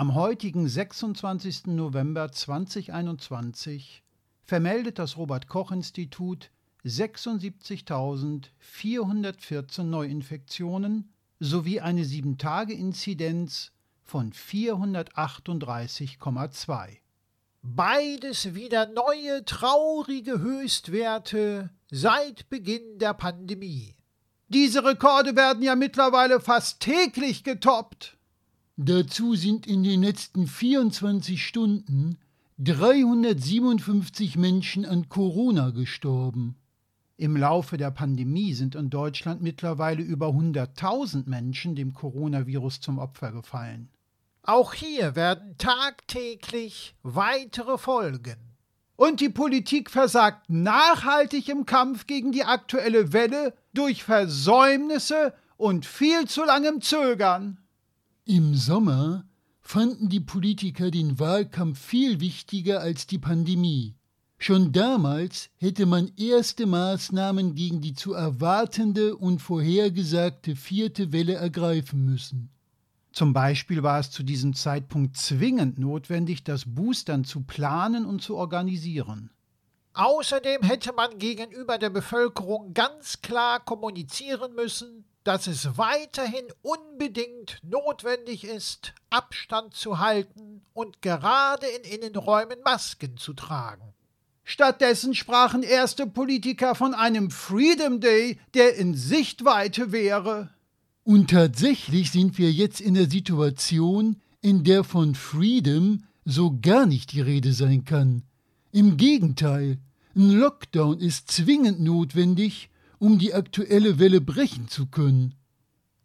Am heutigen 26. November 2021 vermeldet das Robert Koch Institut 76.414 Neuinfektionen sowie eine 7-Tage-Inzidenz von 438,2. Beides wieder neue traurige Höchstwerte seit Beginn der Pandemie. Diese Rekorde werden ja mittlerweile fast täglich getoppt. Dazu sind in den letzten 24 Stunden 357 Menschen an Corona gestorben. Im Laufe der Pandemie sind in Deutschland mittlerweile über 100.000 Menschen dem Coronavirus zum Opfer gefallen. Auch hier werden tagtäglich weitere Folgen. Und die Politik versagt nachhaltig im Kampf gegen die aktuelle Welle durch Versäumnisse und viel zu langem Zögern. Im Sommer fanden die Politiker den Wahlkampf viel wichtiger als die Pandemie. Schon damals hätte man erste Maßnahmen gegen die zu erwartende und vorhergesagte vierte Welle ergreifen müssen. Zum Beispiel war es zu diesem Zeitpunkt zwingend notwendig, das Boostern zu planen und zu organisieren. Außerdem hätte man gegenüber der Bevölkerung ganz klar kommunizieren müssen, dass es weiterhin unbedingt notwendig ist, Abstand zu halten und gerade in Innenräumen Masken zu tragen. Stattdessen sprachen erste Politiker von einem Freedom Day, der in Sichtweite wäre. Und tatsächlich sind wir jetzt in der Situation, in der von Freedom so gar nicht die Rede sein kann. Im Gegenteil, ein Lockdown ist zwingend notwendig, um die aktuelle Welle brechen zu können.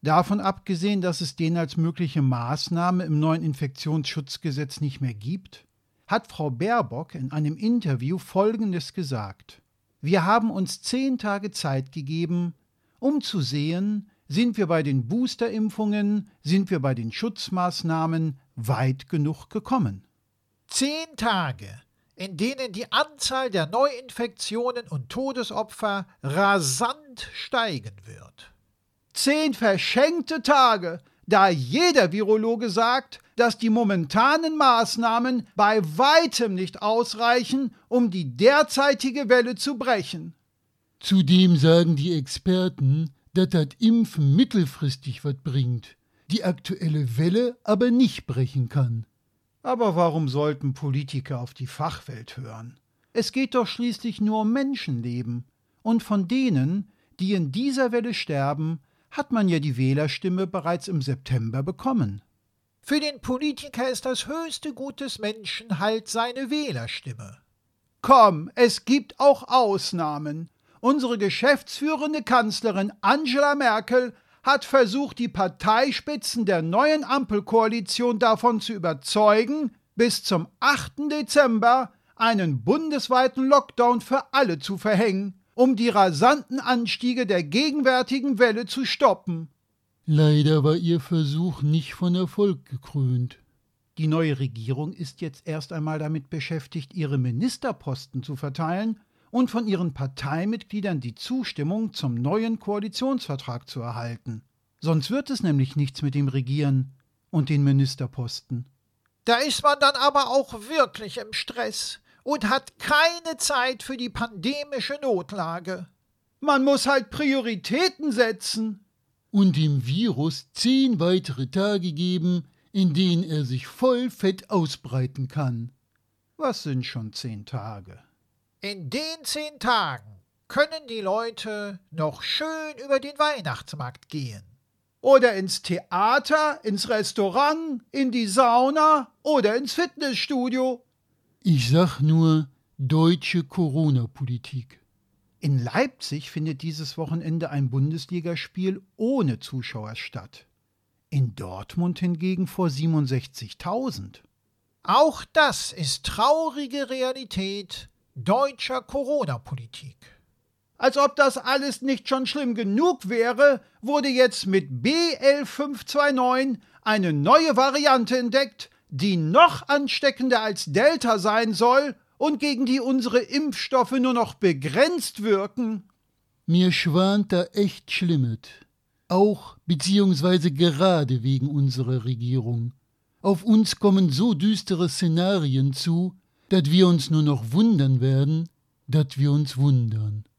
Davon abgesehen, dass es den als mögliche Maßnahme im neuen Infektionsschutzgesetz nicht mehr gibt, hat Frau Baerbock in einem Interview Folgendes gesagt. Wir haben uns zehn Tage Zeit gegeben, um zu sehen, sind wir bei den Boosterimpfungen, sind wir bei den Schutzmaßnahmen weit genug gekommen. Zehn Tage, in denen die Anzahl der Neuinfektionen und Todesopfer rasant steigen wird. Zehn verschenkte Tage, da jeder Virologe sagt, dass die momentanen Maßnahmen bei weitem nicht ausreichen, um die derzeitige Welle zu brechen. Zudem sagen die Experten, dass das Impfen mittelfristig was bringt, die aktuelle Welle aber nicht brechen kann. Aber warum sollten Politiker auf die Fachwelt hören? Es geht doch schließlich nur um Menschenleben. Und von denen, die in dieser Welle sterben, hat man ja die Wählerstimme bereits im September bekommen. Für den Politiker ist das höchste Gut des Menschen halt seine Wählerstimme. Komm, es gibt auch Ausnahmen. Unsere geschäftsführende Kanzlerin Angela Merkel hat versucht, die Parteispitzen der neuen Ampelkoalition davon zu überzeugen, bis zum 8. Dezember einen bundesweiten Lockdown für alle zu verhängen, um die rasanten Anstiege der gegenwärtigen Welle zu stoppen. Leider war ihr Versuch nicht von Erfolg gekrönt. Die neue Regierung ist jetzt erst einmal damit beschäftigt, ihre Ministerposten zu verteilen und von ihren Parteimitgliedern die Zustimmung zum neuen Koalitionsvertrag zu erhalten. Sonst wird es nämlich nichts mit dem Regieren und den Ministerposten. Da ist man dann aber auch wirklich im Stress und hat keine Zeit für die pandemische Notlage. Man muss halt Prioritäten setzen und dem Virus zehn weitere Tage geben, in denen er sich voll fett ausbreiten kann. Was sind schon zehn Tage? In den zehn Tagen können die Leute noch schön über den Weihnachtsmarkt gehen. Oder ins Theater, ins Restaurant, in die Sauna oder ins Fitnessstudio. Ich sag nur deutsche Corona-Politik. In Leipzig findet dieses Wochenende ein Bundesligaspiel ohne Zuschauer statt. In Dortmund hingegen vor 67.000. Auch das ist traurige Realität deutscher Corona-Politik. Als ob das alles nicht schon schlimm genug wäre, wurde jetzt mit BL529 eine neue Variante entdeckt, die noch ansteckender als Delta sein soll und gegen die unsere Impfstoffe nur noch begrenzt wirken. Mir schwant da echt Schlimmet. Auch beziehungsweise gerade wegen unserer Regierung. Auf uns kommen so düstere Szenarien zu, dat wir uns nur noch wundern werden, dat wir uns wundern.